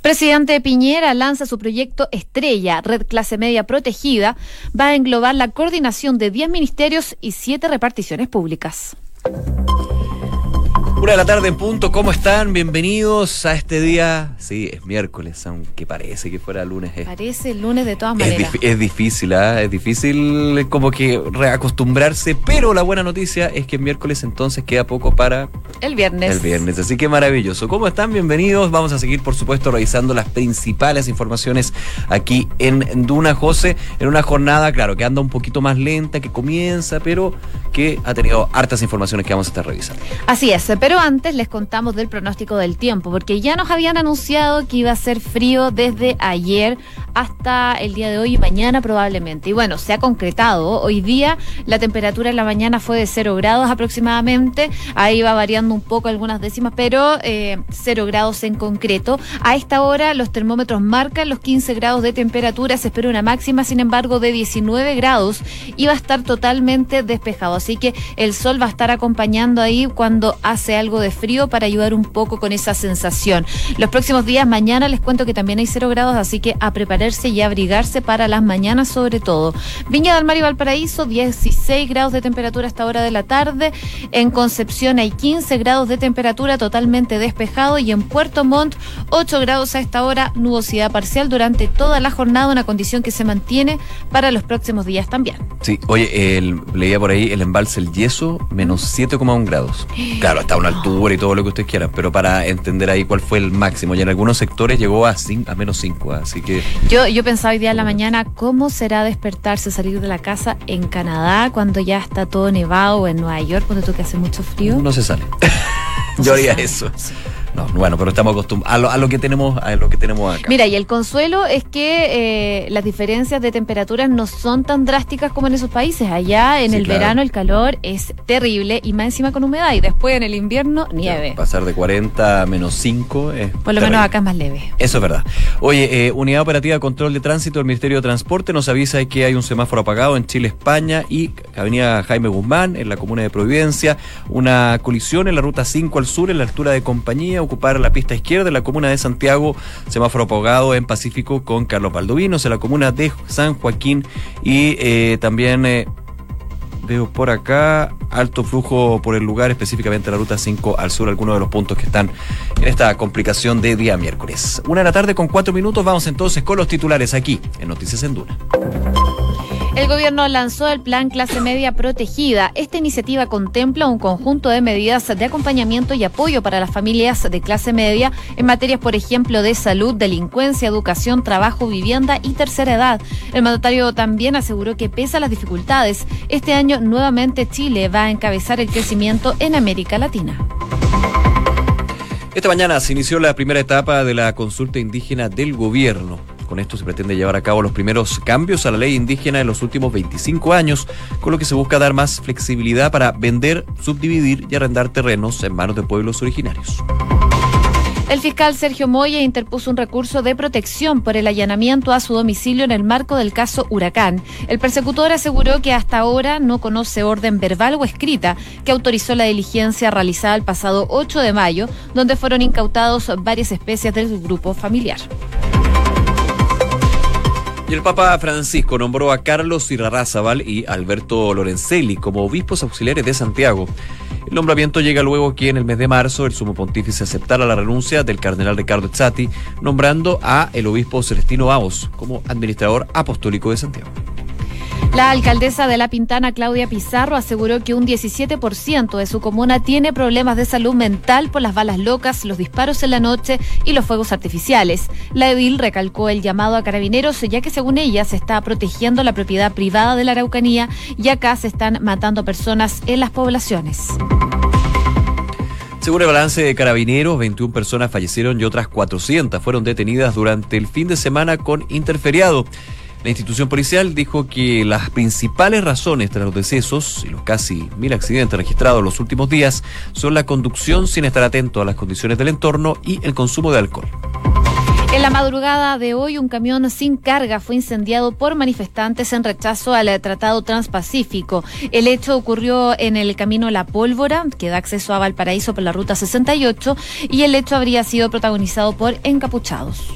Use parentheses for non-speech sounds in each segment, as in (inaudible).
Presidente Piñera lanza su proyecto Estrella, Red Clase Media Protegida. Va a englobar la coordinación de 10 ministerios y 7 reparticiones públicas. Una de la tarde en punto, ¿cómo están? Bienvenidos a este día. Sí, es miércoles, aunque parece que fuera lunes. Parece lunes de todas maneras. Es, difícil, ¿ah? es difícil como que reacostumbrarse, pero la buena noticia es que miércoles entonces queda poco para... El viernes. El viernes, así que maravilloso. ¿Cómo están? Bienvenidos. Vamos a seguir, por supuesto, revisando las principales informaciones aquí en Duna José, en una jornada, claro, que anda un poquito más lenta, que comienza, pero que ha tenido hartas informaciones que vamos a estar revisando. Así es, pero pero antes les contamos del pronóstico del tiempo, porque ya nos habían anunciado que iba a ser frío desde ayer hasta el día de hoy y mañana probablemente. Y bueno, se ha concretado. Hoy día la temperatura en la mañana fue de 0 grados aproximadamente. Ahí va variando un poco algunas décimas, pero eh, 0 grados en concreto. A esta hora los termómetros marcan los 15 grados de temperatura. Se espera una máxima, sin embargo, de 19 grados y va a estar totalmente despejado. Así que el sol va a estar acompañando ahí cuando hace algo de frío para ayudar un poco con esa sensación. Los próximos días, mañana les cuento que también hay cero grados, así que a prepararse y abrigarse para las mañanas sobre todo. Viña del Mar y Valparaíso, 16 grados de temperatura hasta hora de la tarde. En Concepción hay 15 grados de temperatura totalmente despejado y en Puerto Montt 8 grados a esta hora, nubosidad parcial durante toda la jornada, una condición que se mantiene para los próximos días también. Sí, oye, el, leía por ahí el embalse El Yeso, menos 7,1 grados. (gasps) Claro, está una altura y todo lo que ustedes quieran, pero para entender ahí cuál fue el máximo. Y en algunos sectores llegó a, a menos 5, así que... Yo, yo pensaba hoy día en la mañana cómo será despertarse, salir de la casa en Canadá cuando ya está todo nevado o en Nueva York, cuando tú que hace mucho frío. No se sale. (laughs) yo haría eso. No, bueno, pero estamos acostumbrados a lo, que tenemos a lo que tenemos acá. Mira, y el consuelo es que eh, las diferencias de temperaturas no son tan drásticas como en esos países. Allá en el verano el calor es terrible y más encima con humedad y después en el invierno nieve. pasar de 40 a menos 5 es Por lo menos acá es más leve. Eso es verdad. Oye, eh, Unidad Operativa de Control de Tránsito del Ministerio de Transporte nos avisa que hay un semáforo apagado en Chile, España y Avenida Jaime Guzmán en la comuna de Providencia. Una colisión en la ruta 5 al sur en la altura de compañía ocupar la pista izquierda de la comuna de Santiago, semáforo apagado en Pacífico con Carlos Baldovinos, en la comuna de San Joaquín y eh, también eh, veo por acá alto flujo por el lugar, específicamente la ruta 5 al sur, algunos de los puntos que están en esta complicación de día miércoles. Una de la tarde con cuatro minutos, vamos entonces con los titulares aquí en Noticias en Duna. El gobierno lanzó el plan Clase Media Protegida. Esta iniciativa contempla un conjunto de medidas de acompañamiento y apoyo para las familias de clase media en materias, por ejemplo, de salud, delincuencia, educación, trabajo, vivienda y tercera edad. El mandatario también aseguró que pese a las dificultades, este año nuevamente Chile va a encabezar el crecimiento en América Latina. Esta mañana se inició la primera etapa de la consulta indígena del gobierno. Con esto se pretende llevar a cabo los primeros cambios a la ley indígena en los últimos 25 años, con lo que se busca dar más flexibilidad para vender, subdividir y arrendar terrenos en manos de pueblos originarios. El fiscal Sergio Moya interpuso un recurso de protección por el allanamiento a su domicilio en el marco del caso Huracán. El persecutor aseguró que hasta ahora no conoce orden verbal o escrita que autorizó la diligencia realizada el pasado 8 de mayo, donde fueron incautados varias especies del grupo familiar. El Papa Francisco nombró a Carlos Irarrázaval y Alberto Lorenzelli como obispos auxiliares de Santiago. El nombramiento llega luego que en el mes de marzo el sumo pontífice aceptara la renuncia del cardenal Ricardo Zatti, nombrando a el obispo Celestino Avos como administrador apostólico de Santiago. La alcaldesa de La Pintana, Claudia Pizarro, aseguró que un 17% de su comuna tiene problemas de salud mental por las balas locas, los disparos en la noche y los fuegos artificiales. La edil recalcó el llamado a carabineros, ya que según ella se está protegiendo la propiedad privada de la Araucanía y acá se están matando personas en las poblaciones. Según el balance de carabineros, 21 personas fallecieron y otras 400 fueron detenidas durante el fin de semana con interferiado. La institución policial dijo que las principales razones tras los decesos y los casi mil accidentes registrados en los últimos días son la conducción sin estar atento a las condiciones del entorno y el consumo de alcohol. En la madrugada de hoy, un camión sin carga fue incendiado por manifestantes en rechazo al Tratado Transpacífico. El hecho ocurrió en el camino La Pólvora, que da acceso a Valparaíso por la Ruta 68, y el hecho habría sido protagonizado por encapuchados.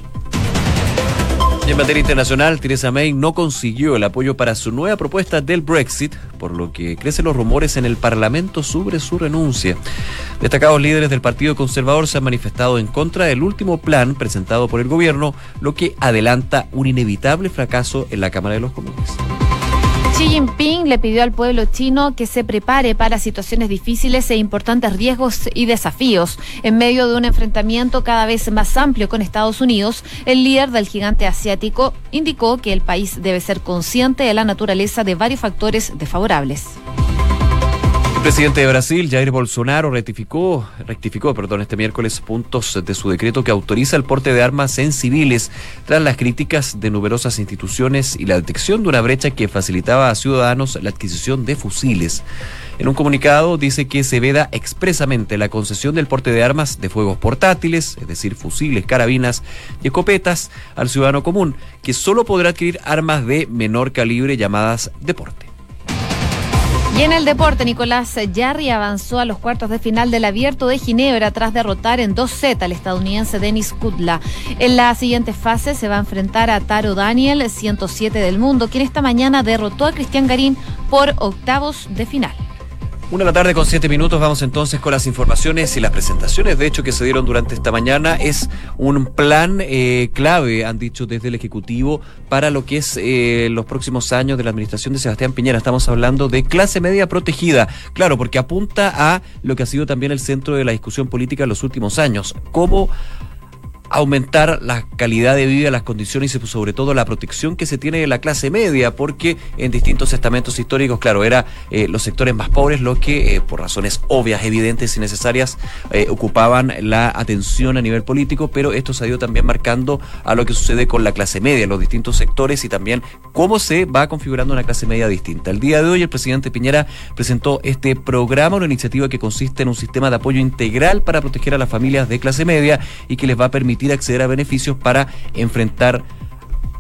En materia internacional, Theresa May no consiguió el apoyo para su nueva propuesta del Brexit, por lo que crecen los rumores en el Parlamento sobre su renuncia. Destacados líderes del Partido Conservador se han manifestado en contra del último plan presentado por el gobierno, lo que adelanta un inevitable fracaso en la Cámara de los Comunes. Xi Jinping le pidió al pueblo chino que se prepare para situaciones difíciles e importantes riesgos y desafíos. En medio de un enfrentamiento cada vez más amplio con Estados Unidos, el líder del gigante asiático indicó que el país debe ser consciente de la naturaleza de varios factores desfavorables. El presidente de Brasil, Jair Bolsonaro, rectificó, rectificó perdón, este miércoles puntos de su decreto que autoriza el porte de armas en civiles tras las críticas de numerosas instituciones y la detección de una brecha que facilitaba a ciudadanos la adquisición de fusiles. En un comunicado dice que se veda expresamente la concesión del porte de armas de fuegos portátiles, es decir, fusiles, carabinas y escopetas, al ciudadano común, que solo podrá adquirir armas de menor calibre llamadas deporte. Y en el deporte, Nicolás Jarry avanzó a los cuartos de final del Abierto de Ginebra tras derrotar en 2 Z al estadounidense Denis Kudla. En la siguiente fase se va a enfrentar a Taro Daniel, 107 del mundo, quien esta mañana derrotó a Cristian Garín por octavos de final. Una la tarde con siete minutos, vamos entonces con las informaciones y las presentaciones, de hecho, que se dieron durante esta mañana. Es un plan eh, clave, han dicho desde el Ejecutivo, para lo que es eh, los próximos años de la administración de Sebastián Piñera. Estamos hablando de clase media protegida, claro, porque apunta a lo que ha sido también el centro de la discusión política en los últimos años. ¿Cómo aumentar la calidad de vida, las condiciones y sobre todo la protección que se tiene de la clase media, porque en distintos estamentos históricos, claro, era eh, los sectores más pobres los que, eh, por razones obvias, evidentes y necesarias, eh, ocupaban la atención a nivel político, pero esto se ha ido también marcando a lo que sucede con la clase media, los distintos sectores y también cómo se va configurando una clase media distinta. El día de hoy el presidente Piñera presentó este programa, una iniciativa que consiste en un sistema de apoyo integral para proteger a las familias de clase media y que les va a permitir acceder a beneficios para enfrentar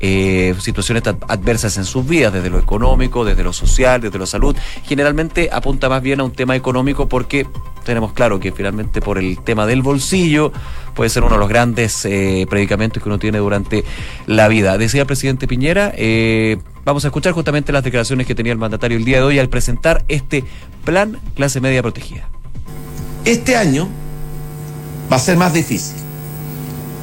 eh, situaciones adversas en sus vidas, desde lo económico, desde lo social, desde lo salud. Generalmente apunta más bien a un tema económico porque tenemos claro que finalmente por el tema del bolsillo puede ser uno de los grandes eh, predicamentos que uno tiene durante la vida. Decía el presidente Piñera, eh, vamos a escuchar justamente las declaraciones que tenía el mandatario el día de hoy al presentar este plan clase media protegida. Este año va a ser más difícil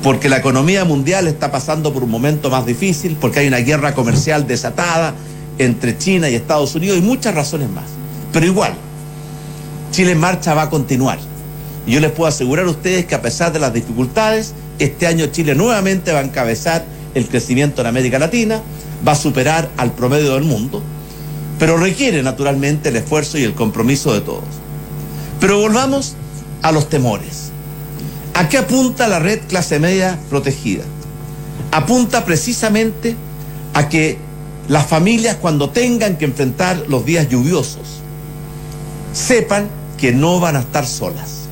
porque la economía mundial está pasando por un momento más difícil, porque hay una guerra comercial desatada entre China y Estados Unidos y muchas razones más. Pero igual, Chile en marcha va a continuar. Y yo les puedo asegurar a ustedes que a pesar de las dificultades, este año Chile nuevamente va a encabezar el crecimiento en América Latina, va a superar al promedio del mundo, pero requiere naturalmente el esfuerzo y el compromiso de todos. Pero volvamos a los temores. ¿A qué apunta la red clase media protegida? Apunta precisamente a que las familias cuando tengan que enfrentar los días lluviosos sepan que no van a estar solas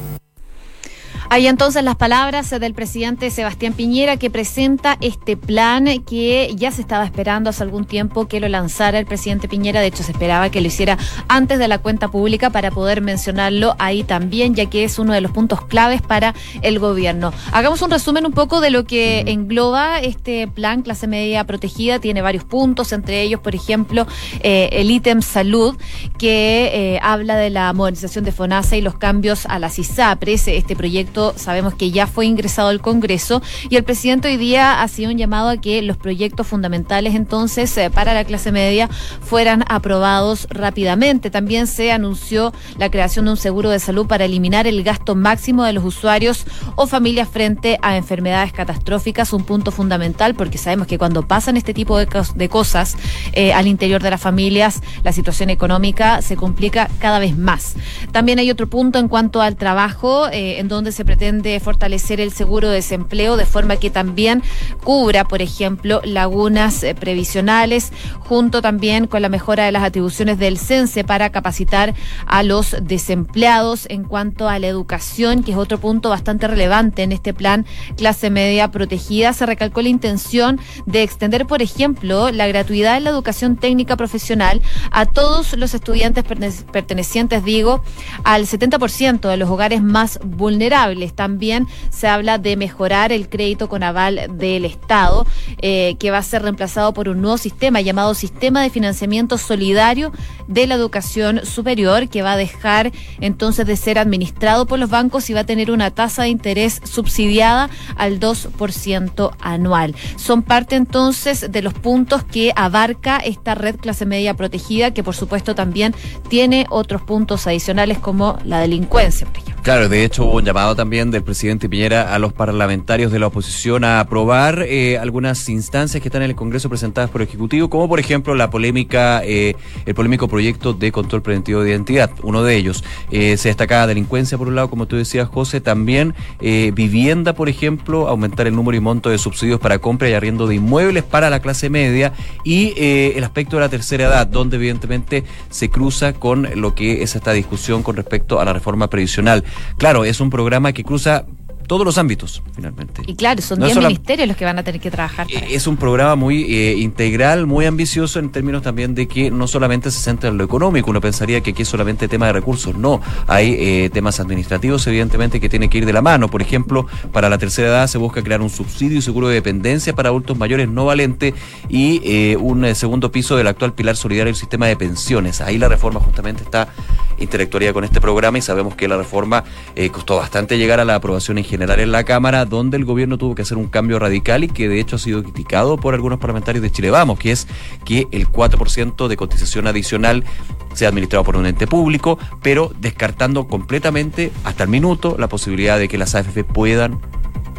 Hay entonces las palabras del presidente Sebastián Piñera que presenta este plan que ya se estaba esperando hace algún tiempo que lo lanzara el presidente Piñera. De hecho, se esperaba que lo hiciera antes de la cuenta pública para poder mencionarlo ahí también, ya que es uno de los puntos claves para el gobierno. Hagamos un resumen un poco de lo que engloba este plan clase media protegida. Tiene varios puntos, entre ellos, por ejemplo, eh, el ítem salud, que eh, habla de la modernización de FONASA y los cambios a las ISAPRES. Este proyecto sabemos que ya fue ingresado al Congreso y el presidente hoy día ha sido un llamado a que los proyectos fundamentales entonces eh, para la clase media fueran aprobados rápidamente. También se anunció la creación de un seguro de salud para eliminar el gasto máximo de los usuarios o familias frente a enfermedades catastróficas, un punto fundamental porque sabemos que cuando pasan este tipo de, cosas eh, al interior de las familias, la situación económica se complica cada vez más. También hay otro punto en cuanto al trabajo, eh, en donde se pretende fortalecer el seguro de desempleo de forma que también cubra, por ejemplo, lagunas eh, previsionales, junto también con la mejora de las atribuciones del CENSE para capacitar a los desempleados en cuanto a la educación, que es otro punto bastante relevante en este plan clase media protegida. Se recalcó la intención de extender, por ejemplo, la gratuidad en la educación técnica profesional a todos los estudiantes pertenecientes, digo, al 70% de los hogares más vulnerables. También se habla de mejorar el crédito con aval del Estado, eh, que va a ser reemplazado por un nuevo sistema llamado Sistema de Financiamiento Solidario de la Educación Superior, que va a dejar entonces de ser administrado por los bancos y va a tener una tasa de interés subsidiada al 2% anual. Son parte entonces de los puntos que abarca esta red clase media protegida, que por supuesto también tiene otros puntos adicionales como la delincuencia. Claro, de hecho hubo un llamado también del presidente Piñera a los parlamentarios de la oposición a aprobar eh, algunas instancias que están en el Congreso presentadas por el Ejecutivo, como por ejemplo la polémica, eh, el polémico proyecto de control preventivo de identidad, uno de ellos. Eh, se destaca delincuencia por un lado, como tú decías, José, también vivienda, por ejemplo, aumentar el número y monto de subsidios para compra y arriendo de inmuebles para la clase media y el aspecto de la tercera edad, donde evidentemente se cruza con lo que es esta discusión con respecto a la reforma previsional. Claro, es un programa que cruza todos los ámbitos, finalmente. Y claro, son 10 ministerios los que van a tener que trabajar. es un programa muy eh, integral, muy ambicioso en términos también de que no solamente se centra en lo económico, uno pensaría que aquí es solamente tema de recursos, no, hay eh, temas administrativos evidentemente que tienen que ir de la mano. Por ejemplo, para la tercera edad se busca crear un subsidio y seguro de dependencia para adultos mayores no valentes y eh, un segundo piso del actual pilar solidario del sistema de pensiones. Ahí la reforma justamente está intelectualidad con este programa y sabemos que la reforma costó bastante llegar a la aprobación en general en la Cámara, donde el gobierno tuvo que hacer un cambio radical y que de hecho ha sido criticado por algunos parlamentarios de Chile Vamos, que es que el 4% de cotización adicional sea administrado por un ente público, pero descartando completamente hasta el minuto la posibilidad de que las AFP puedan,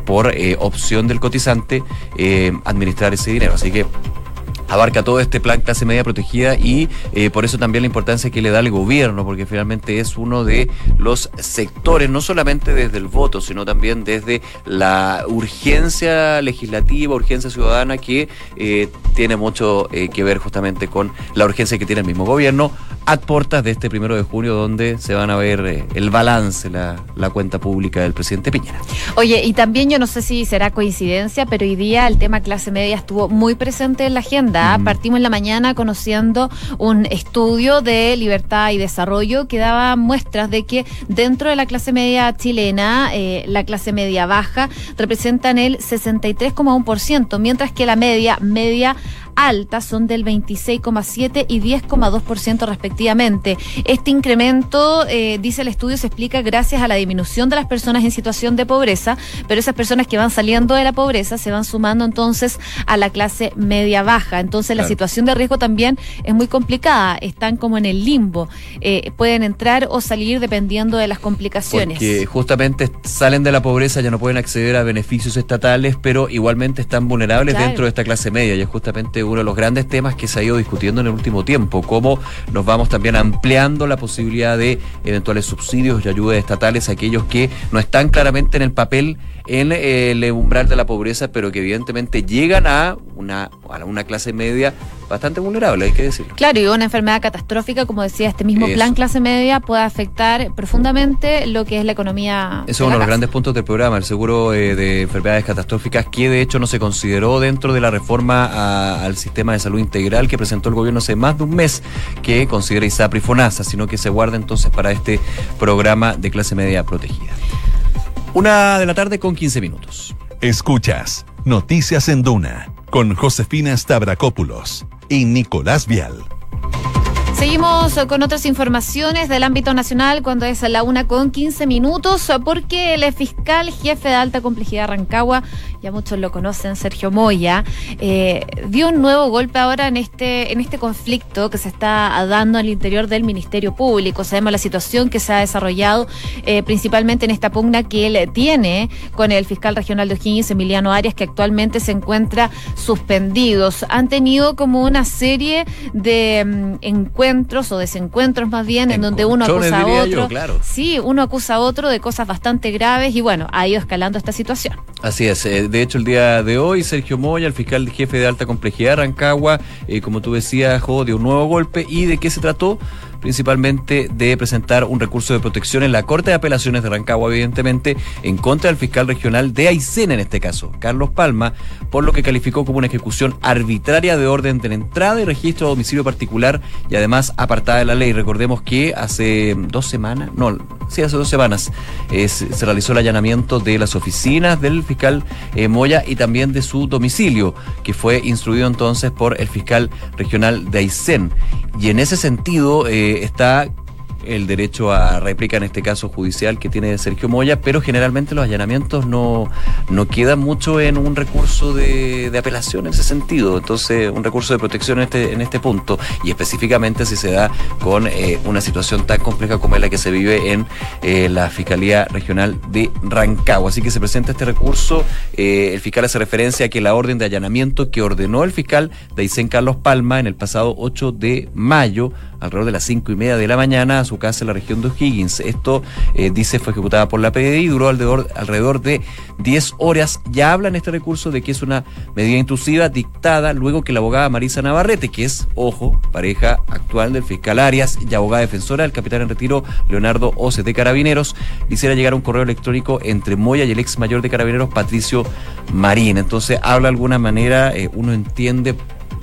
por eh, opción del cotizante, eh, administrar ese dinero. Así que abarca todo este plan clase media protegida y eh, por eso también la importancia que le da el gobierno, porque finalmente es uno de los sectores, no solamente desde el voto, sino también desde la urgencia legislativa, urgencia ciudadana, que eh, tiene mucho eh, que ver justamente con la urgencia que tiene el mismo gobierno a puertas de este primero de junio, donde se van a ver el balance, la, la cuenta pública del presidente Piñera. Oye, y también yo no sé si será coincidencia, pero hoy día el tema clase media estuvo muy presente en la agenda Partimos en la mañana conociendo un estudio de libertad y desarrollo que daba muestras de que dentro de la clase media chilena, eh, la clase media baja representan el 63,1%, mientras que la media, media altas son del 26,7 y 10,2% respectivamente. Este incremento, eh, dice el estudio, se explica gracias a la disminución de las personas en situación de pobreza, pero esas personas que van saliendo de la pobreza se van sumando entonces a la clase media baja. Entonces la situación de riesgo también es muy complicada, están como en el limbo, eh, pueden entrar o salir dependiendo de las complicaciones. Porque justamente salen de la pobreza, ya no pueden acceder a beneficios estatales, pero igualmente están vulnerables dentro de esta clase media y es justamente uno de los grandes temas que se ha ido discutiendo en el último tiempo, cómo nos vamos también ampliando la posibilidad de eventuales subsidios y ayudas estatales a aquellos que no están claramente en el papel en eh, el umbral de la pobreza, pero que evidentemente llegan a una, a una clase media bastante vulnerable, hay que decirlo. Claro, y una enfermedad catastrófica, como decía, este mismo plan clase media puede afectar profundamente lo que es la economía. Eso es uno de los grandes puntos del programa, el seguro eh, de enfermedades catastróficas, que de hecho no se consideró dentro de la reforma al sistema de salud integral que presentó el gobierno hace más de un mes, que considera ISAPRI FONASA, sino que se guarda entonces para este programa de clase media protegida. Una de la tarde con 15 minutos. Escuchas Noticias en Duna con Josefina Stavrakopoulos y Nicolás Vial. Seguimos con otras informaciones del ámbito nacional cuando es la una con 15 minutos, porque el fiscal jefe de alta complejidad Rancagua ya muchos lo conocen, Sergio Moya, eh, dio un nuevo golpe ahora en este, en este conflicto que se está dando al interior del Ministerio Público. Sabemos la situación que se ha desarrollado eh, principalmente en esta pugna que él tiene con el fiscal regional de O'Higgins, Emiliano Arias, que actualmente se encuentra suspendidos. Han tenido como una serie de mm, encuentros o desencuentros más bien, en donde uno acusa a otro. claro. Sí, uno acusa a otro de cosas bastante graves y bueno, ha ido escalando esta situación. Así es. eh, de hecho, el día de hoy, Sergio Moya, el fiscal jefe de alta complejidad de Rancagua, eh, como tú decías, dio un nuevo golpe. ¿Y de qué se trató? Principalmente de presentar un recurso de protección en la Corte de Apelaciones de Rancagua, evidentemente, en contra del fiscal regional de Aysén, en este caso, Carlos Palma, por lo que calificó como una ejecución arbitraria de orden de entrada y registro de domicilio particular y además apartada de la ley. Recordemos que hace dos semanas, no, sí, hace dos semanas, eh, se realizó el allanamiento de las oficinas del fiscal eh, Moya y también de su domicilio, que fue instruido entonces por el fiscal regional de Aysén. Y en ese sentido eh, está el derecho a réplica, en este caso judicial, que tiene Sergio Moya, pero generalmente los allanamientos no, no quedan mucho en un recurso de, de apelación en ese sentido. Entonces, un recurso de protección en este, en este punto, y específicamente si se da con eh, una situación tan compleja como es la que se vive en eh, la Fiscalía Regional de Rancagua. Así que se presenta este recurso. eh, el fiscal hace referencia a que la orden de allanamiento que ordenó el fiscal de Aysén Carlos Palma en el pasado 8 de mayo, alrededor de las cinco y media de la mañana, a su casa en la región de O'Higgins. Esto, eh, dice, fue ejecutada por la PDI y duró alrededor, alrededor de 10 horas. Ya habla en este recurso de que es una medida intrusiva dictada luego que la abogada Marisa Navarrete, que es, ojo, pareja actual del fiscal Arias y abogada defensora del capitán en retiro Leonardo Oce de Carabineros, le hiciera llegar un correo electrónico entre Moya y el ex mayor de Carabineros, Patricio Marín. Entonces, habla de alguna manera, eh, uno entiende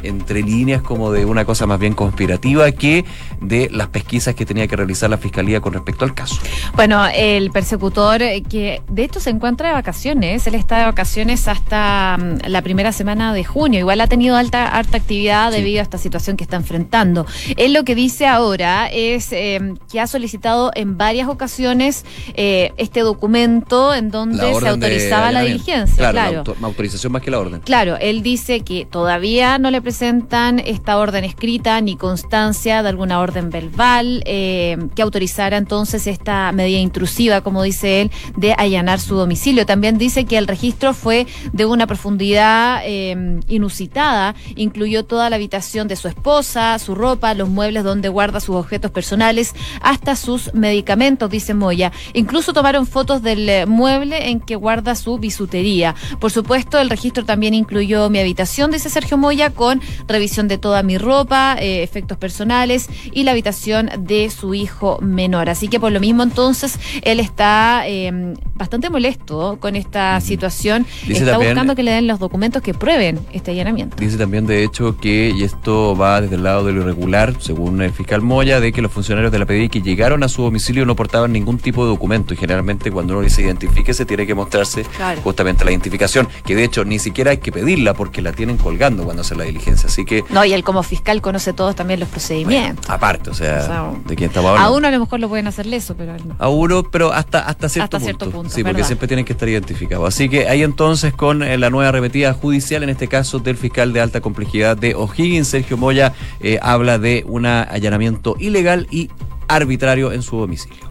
entre líneas como de una cosa más bien conspirativa que de las pesquisas que tenía que realizar la fiscalía con respecto al caso. Bueno, el persecutor eh, que de hecho se encuentra de vacaciones, él está de vacaciones hasta mm, la primera semana de junio, igual ha tenido alta, harta actividad Sí. debido a esta situación que está enfrentando. Él lo que dice ahora es eh, que ha solicitado en varias ocasiones eh, este documento en donde se autorizaba la diligencia. Claro, Claro. La, auto- la autorización más que la orden. Claro, él dice que todavía no le presentan esta orden escrita ni constancia de alguna orden verbal eh, que autorizara entonces esta medida intrusiva, como dice él, de allanar su domicilio. También dice que el registro fue de una profundidad eh, inusitada, incluyó toda la habitación de su esposa, su ropa, los muebles donde guarda sus objetos personales, hasta sus medicamentos, dice Moya. Incluso tomaron fotos del eh, mueble en que guarda su bisutería. Por supuesto, el registro también incluyó mi habitación, dice Sergio Moya, con revisión de toda mi ropa, eh, efectos personales y la habitación de su hijo menor. Así que por lo mismo entonces él está eh, bastante molesto con esta situación. Dice está también- buscando que le den los documentos que prueben este allanamiento. Dice también, de hecho, que, y esto va desde el lado de lo irregular, según el fiscal Moya, de que los funcionarios de la PDI que llegaron a su domicilio no portaban ningún tipo de documento. Y generalmente cuando uno se identifique se tiene que mostrarse Claro. justamente la identificación, que de hecho ni siquiera hay que pedirla porque la tienen colgando cuando hacen la diligencia. Así que, No, y él como fiscal conoce todos también los procedimientos. aparte, o sea, O sea, de quién estaba hablando. A uno a lo mejor lo pueden hacer leso, pero a él no. A uno, pero hasta, hasta cierto Hasta punto. cierto punto, sí, porque siempre tienen que estar identificados. Así que ahí entonces con eh, la nueva repetida judicial, en este caso del fiscal de alta complejidad de O'Higgins, Sergio Moya, eh, habla de un allanamiento ilegal y arbitrario en su domicilio.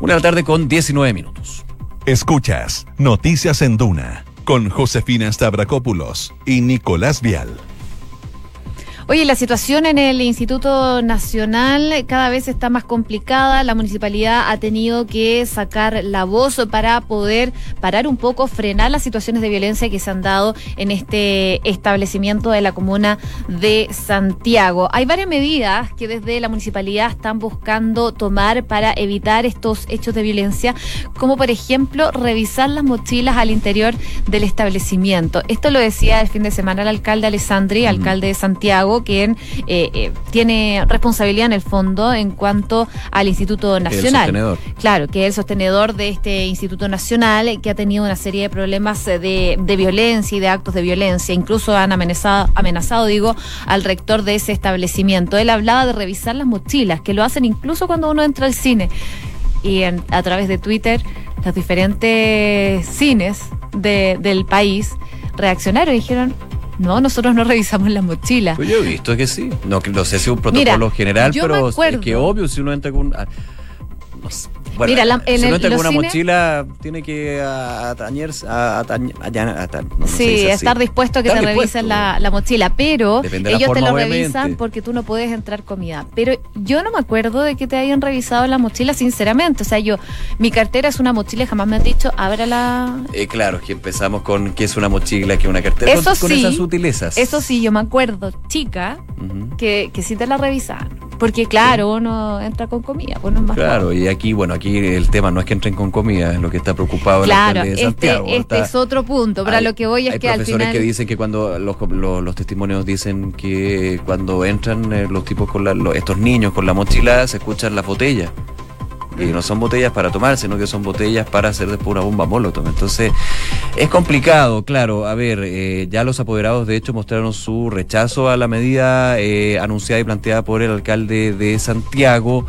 Una de la tarde con 19 minutos. Escuchas Noticias en Duna con Josefina Stavrakopoulos y Nicolás Vial. Oye, la situación en el Instituto Nacional cada vez está más complicada. La municipalidad ha tenido que sacar la voz para poder parar un poco, frenar las situaciones de violencia que se han dado en este establecimiento de la comuna de Santiago. Hay varias medidas que desde la municipalidad están buscando tomar para evitar estos hechos de violencia, como por ejemplo revisar las mochilas al interior del establecimiento. Esto lo decía el fin de semana el alcalde Alessandri, alcalde de Santiago, quien eh, eh, tiene responsabilidad en el fondo en cuanto al Instituto Nacional. sostenedor. Claro, que es el sostenedor de este Instituto Nacional, que ha tenido una serie de problemas eh, de, de violencia y de actos de violencia. Incluso han amenazado, amenazado, digo, al rector de ese establecimiento. Él hablaba de revisar las mochilas, que lo hacen incluso cuando uno entra al cine. Y en- a través de Twitter, los diferentes cines de- del país reaccionaron y dijeron, no, nosotros no revisamos la mochila. Pues yo he visto que sí. No, no sé si es un Mira, protocolo general, pero es que obvio si uno entra con. ah, no sé. Bueno, Mira, la- en si uno entra con una mochila, tiene que atañerse. a- no, no Sí, estar dispuesto a que Estar te dispuesto. revisen la, la mochila, pero Depende ellos te lo obviamente. revisan porque tú no puedes entrar comida. Pero yo no me acuerdo de que te hayan revisado la mochila, sinceramente. O sea, yo, mi cartera es una mochila y jamás me han dicho, ábrala. Eh, claro, que empezamos con qué es una mochila, qué es una cartera. Eso con, con sí, esas sutilezas. Eso sí, yo me acuerdo, chica, que, que sí te la revisaban. Porque claro, uno entra con comida, pues no es más Claro, y aquí, bueno, aquí el tema no es que entren con comida, es lo que está preocupado el alcalde de este, Santiago. este Está- es otro punto, pero a hay- lo que voy es hay que al profesores final... que dicen que cuando los, los- los testimonios dicen que cuando entran eh, los tipos con la- los- estos niños con la mochila se escuchan las botellas. Y no son botellas para tomar, sino que son botellas para hacer después una bomba molotov. Entonces, es complicado, claro. A ver, eh, ya los apoderados de hecho mostraron su rechazo a la medida eh, anunciada y planteada por el alcalde de Santiago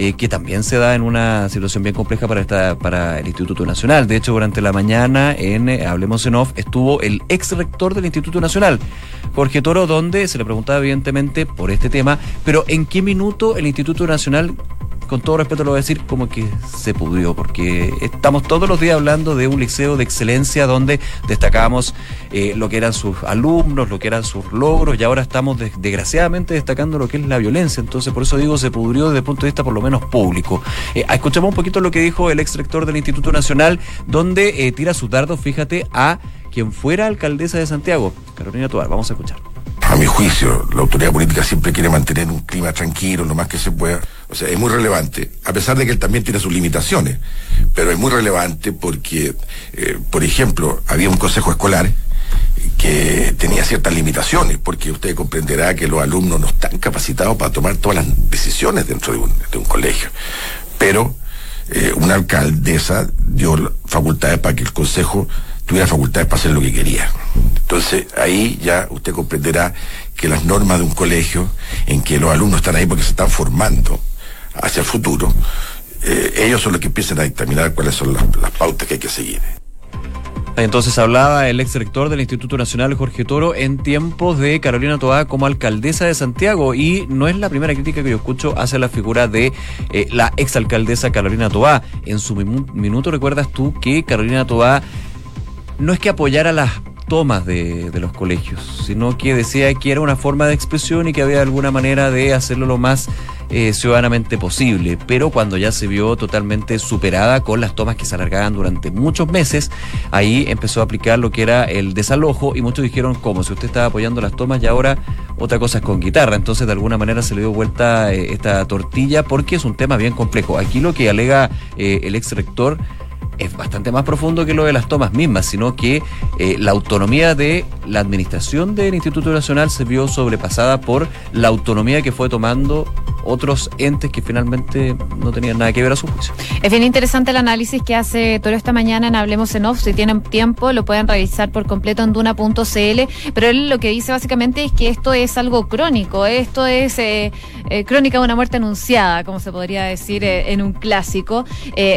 eh, que también se da en una situación bien compleja para esta para el Instituto Nacional. De hecho, durante la mañana en eh, Hablemos en Off estuvo el ex rector del Instituto Nacional, Jorge Toro, donde se le preguntaba evidentemente por este tema, pero ¿en qué minuto el Instituto Nacional con todo respeto lo voy a decir, como que se pudrió, porque estamos todos los días hablando de un liceo de excelencia donde destacábamos eh, lo que eran sus alumnos, lo que eran sus logros, y ahora estamos des- desgraciadamente destacando lo que es la violencia. Entonces, por eso digo, se pudrió desde el punto de vista por lo menos público. Eh, escuchamos un poquito lo que dijo el ex rector del Instituto Nacional, donde eh, tira sus dardos, fíjate, a quien fuera alcaldesa de Santiago, Carolina Tobar. Vamos a escuchar. Mi juicio, la autoridad política siempre quiere mantener un clima tranquilo, lo más que se pueda. O sea, es muy relevante, a pesar de que él también tiene sus limitaciones, pero es muy relevante porque, eh, por ejemplo, había un consejo escolar que tenía ciertas limitaciones, porque usted comprenderá que los alumnos no están capacitados para tomar todas las decisiones dentro de un, de un colegio. Pero eh, una alcaldesa dio facultades para que el consejo tuviera facultades para hacer lo que quería. Entonces ahí ya usted comprenderá que las normas de un colegio en que los alumnos están ahí porque se están formando hacia el futuro, eh, ellos son los que empiezan a dictaminar cuáles son las, pautas que hay que seguir. Entonces hablaba el ex rector del Instituto Nacional, Jorge Toro, en tiempos de Carolina Toá como alcaldesa de Santiago. Y no es la primera crítica que yo escucho hacia la figura de eh, la exalcaldesa Carolina Toá. En su minuto recuerdas tú que Carolina Toá no es que apoyara las tomas de, los colegios, sino que decía que era una forma de expresión y que había alguna manera de hacerlo lo más eh, ciudadanamente posible. Pero cuando ya se vio totalmente superada con las tomas que se alargaban durante muchos meses, ahí empezó a aplicar lo que era el desalojo y muchos dijeron, ¿cómo? Si usted estaba apoyando las tomas y ahora otra cosa es con guitarra. Entonces de alguna manera se le dio vuelta eh, esta tortilla porque es un tema bien complejo. Aquí lo que alega eh, el ex rector es bastante más profundo que lo de las tomas mismas, sino que eh, la autonomía de la administración del Instituto Nacional se vio sobrepasada por la autonomía que fue tomando otros entes que finalmente no tenían nada que ver a su juicio. Es bien interesante el análisis que hace Toro esta mañana en Hablemos en Off. Si tienen tiempo, lo pueden revisar por completo en duna.cl. Pero él lo que dice básicamente es que esto es algo crónico. Esto es eh, eh, crónica de una muerte anunciada, como se podría decir en un clásico.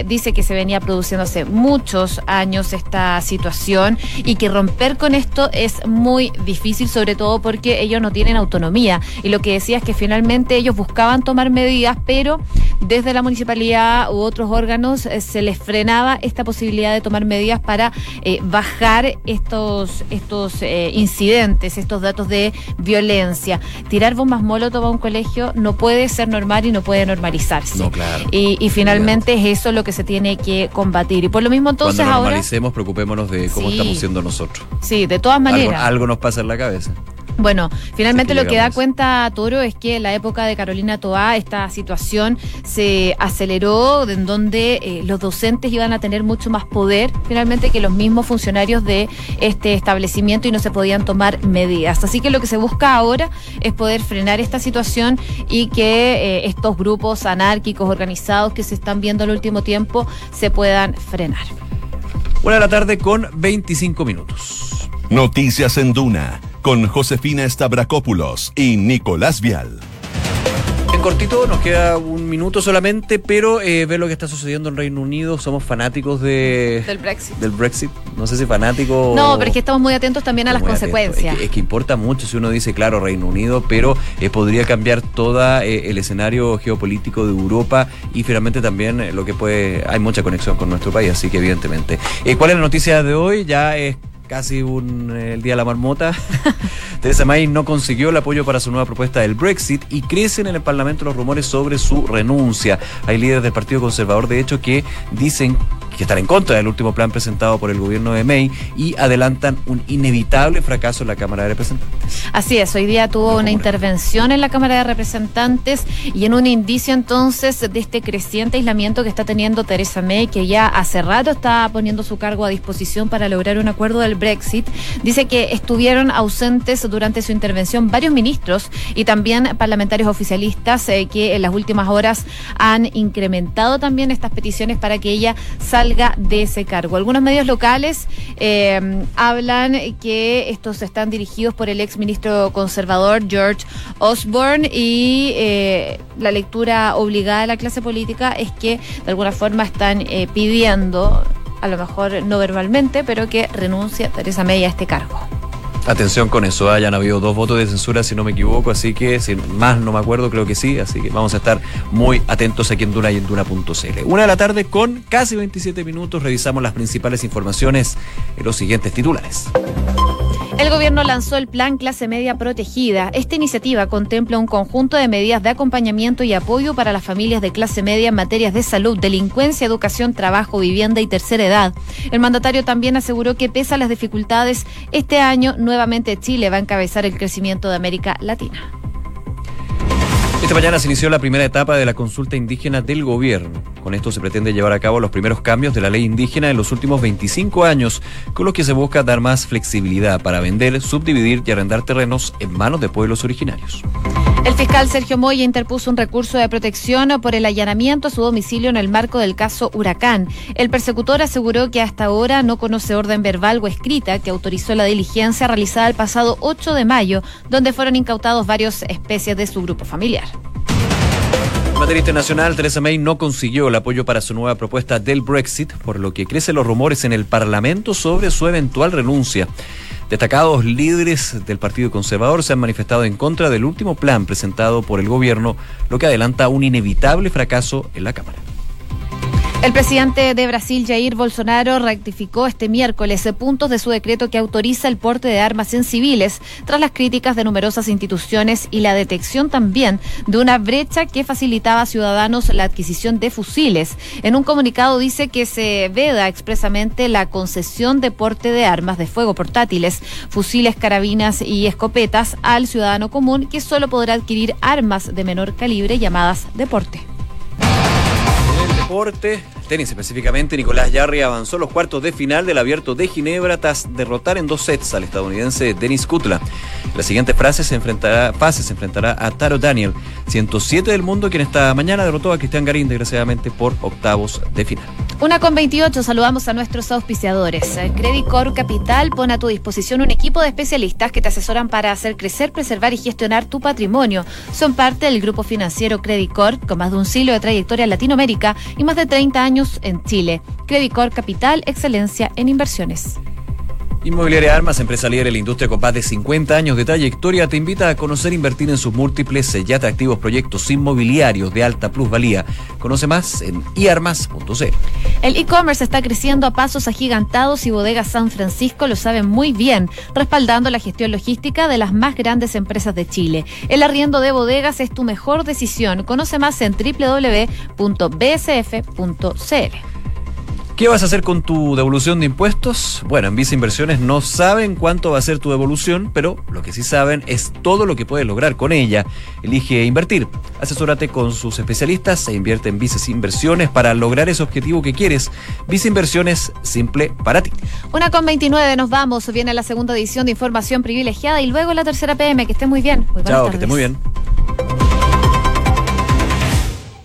Dice que se venía produciendo hace muchos años esta situación y que romper con esto es muy difícil, sobre todo porque ellos no tienen autonomía. Y lo que decía es que finalmente ellos buscaban tomar medidas, pero desde la municipalidad u otros órganos eh, se les frenaba esta posibilidad de tomar medidas para eh, bajar estos, estos eh, incidentes, estos datos de violencia. Tirar bombas molotov a un colegio no puede ser normal y no puede normalizarse. No, claro. Y, y finalmente es eso lo que se tiene que combatir. Y por lo mismo entonces Cuando lo ahora... normalicemos, preocupémonos de cómo Sí. estamos siendo nosotros. Sí, de todas Algo, maneras. algo nos pasa en la cabeza. Bueno, finalmente lo que da cuenta Toro es que en la época de Carolina Toá esta situación se aceleró en donde eh, los docentes iban a tener mucho más poder finalmente que los mismos funcionarios de este establecimiento y no se podían tomar medidas. Así que lo que se busca ahora es poder frenar esta situación y que eh, estos grupos anárquicos organizados que se están viendo en el último tiempo se puedan frenar. Una de la tarde con 25 minutos. Noticias en Duna con Josefina Stavrakopoulos y Nicolás Vial. Bien cortito, nos queda un minuto solamente, pero eh, ver lo que está sucediendo en Reino Unido. Somos fanáticos de, Del Brexit. del Brexit. No sé si fanático. No, pero es que estamos muy atentos también a las consecuencias. Es que, es que importa mucho si uno dice, claro, Reino Unido, pero eh, podría cambiar todo el escenario geopolítico de Europa y finalmente también eh, lo que puede. Hay mucha conexión con nuestro país, así que evidentemente. Eh, ¿Cuál es la noticia de hoy? Ya es casi un, eh, el día de la marmota. (laughs) Teresa May no consiguió el apoyo para su nueva propuesta del Brexit y crecen en el Parlamento los rumores sobre su renuncia. Hay líderes del Partido Conservador, de hecho, que dicen que están en contra del último plan presentado por el gobierno de May y adelantan un inevitable fracaso en la Cámara de Representantes. Así es, hoy día tuvo una intervención en la Cámara de Representantes y en un indicio entonces de este creciente aislamiento que está teniendo Teresa May, que ya hace rato está poniendo su cargo a disposición para lograr un acuerdo del Brexit, dice que estuvieron ausentes durante su intervención varios ministros y también parlamentarios oficialistas eh, que en las últimas horas han incrementado también estas peticiones para que ella salga de ese cargo. Algunos medios locales eh, hablan que estos están dirigidos por el ex ministro conservador George Osborne y eh, la lectura obligada de la clase política es que de alguna forma están eh, pidiendo, a lo mejor no verbalmente, pero que renuncie Teresa May a este cargo. Atención con eso, ¿ah? hayan habido dos votos de censura si no me equivoco, así que si más no me acuerdo, creo que sí, así que vamos a estar muy atentos aquí en Duna y en Duna.cl. Una de la tarde con casi 27 minutos revisamos las principales informaciones en los siguientes titulares. El gobierno lanzó el Plan Clase Media Protegida. Esta iniciativa contempla un conjunto de medidas de acompañamiento y apoyo para las familias de clase media en materias de salud, delincuencia, educación, trabajo, vivienda y tercera edad. El mandatario también aseguró que pese a las dificultades, este año nuevamente Chile va a encabezar el crecimiento de América Latina. Esta mañana se inició la primera etapa de la consulta indígena del gobierno. Con esto se pretende llevar a cabo los primeros cambios de la ley indígena en los últimos 25 años, con los que se busca dar más flexibilidad para vender, subdividir y arrendar terrenos en manos de pueblos originarios. El fiscal Sergio Moya interpuso un recurso de protección por el allanamiento a su domicilio en el marco del caso Huracán. El persecutor aseguró que hasta ahora no conoce orden verbal o escrita que autorizó la diligencia realizada el pasado 8 de mayo, donde fueron incautados varias especies de su grupo familiar. En materia internacional, Theresa May no consiguió el apoyo para su nueva propuesta del Brexit, por lo que crecen los rumores en el Parlamento sobre su eventual renuncia. Destacados líderes del Partido Conservador se han manifestado en contra del último plan presentado por el gobierno, lo que adelanta un inevitable fracaso en la Cámara. El presidente de Brasil, Jair Bolsonaro, rectificó este miércoles puntos de su decreto que autoriza el porte de armas en civiles, tras las críticas de numerosas instituciones y la detección también de una brecha que facilitaba a ciudadanos la adquisición de fusiles. En un comunicado dice que se veda expresamente la concesión de porte de armas de fuego portátiles, fusiles, carabinas y escopetas al ciudadano común que solo podrá adquirir armas de menor calibre llamadas deporte. Deporte, tenis específicamente, Nicolás Yarri avanzó los cuartos de final del Abierto de Ginebra tras derrotar en dos sets al estadounidense Denis Kutla. La siguiente fase se enfrentará, fase se enfrentará a Taro Daniel, 107 del mundo, quien esta mañana derrotó a Cristian Garín, desgraciadamente, por octavos de final. Una con 28, saludamos a nuestros auspiciadores. Credit Corp Capital pone a tu disposición un equipo de especialistas que te asesoran para hacer crecer, preservar y gestionar tu patrimonio. Son parte del grupo financiero Credit Corp, con más de un siglo de trayectoria en Latinoamérica y más de 30 años en Chile. Credit Corp Capital, excelencia en inversiones. Inmobiliaria Armas, empresa líder en la industria con más de 50 años de trayectoria, te invita a conocer e invertir en sus múltiples y atractivos proyectos inmobiliarios de alta plusvalía. Conoce más en iarmas.cl. El e-commerce está creciendo a pasos agigantados y Bodegas San Francisco lo saben muy bien, respaldando la gestión logística de las más grandes empresas de Chile. El arriendo de bodegas es tu mejor decisión. Conoce más en www.bsf.cl. ¿Qué vas a hacer con tu devolución de impuestos? Bueno, en Visa Inversiones no saben cuánto va a ser tu devolución, pero lo que sí saben es todo lo que puedes lograr con ella. Elige invertir. Asesórate con sus especialistas e invierte en Visa Inversiones para lograr ese objetivo que quieres. Visa Inversiones, simple para ti. Una con 29, nos vamos. Viene la segunda edición de Información Privilegiada y luego la tercera PM. Que esté muy bien. Muy Chao, que esté muy bien.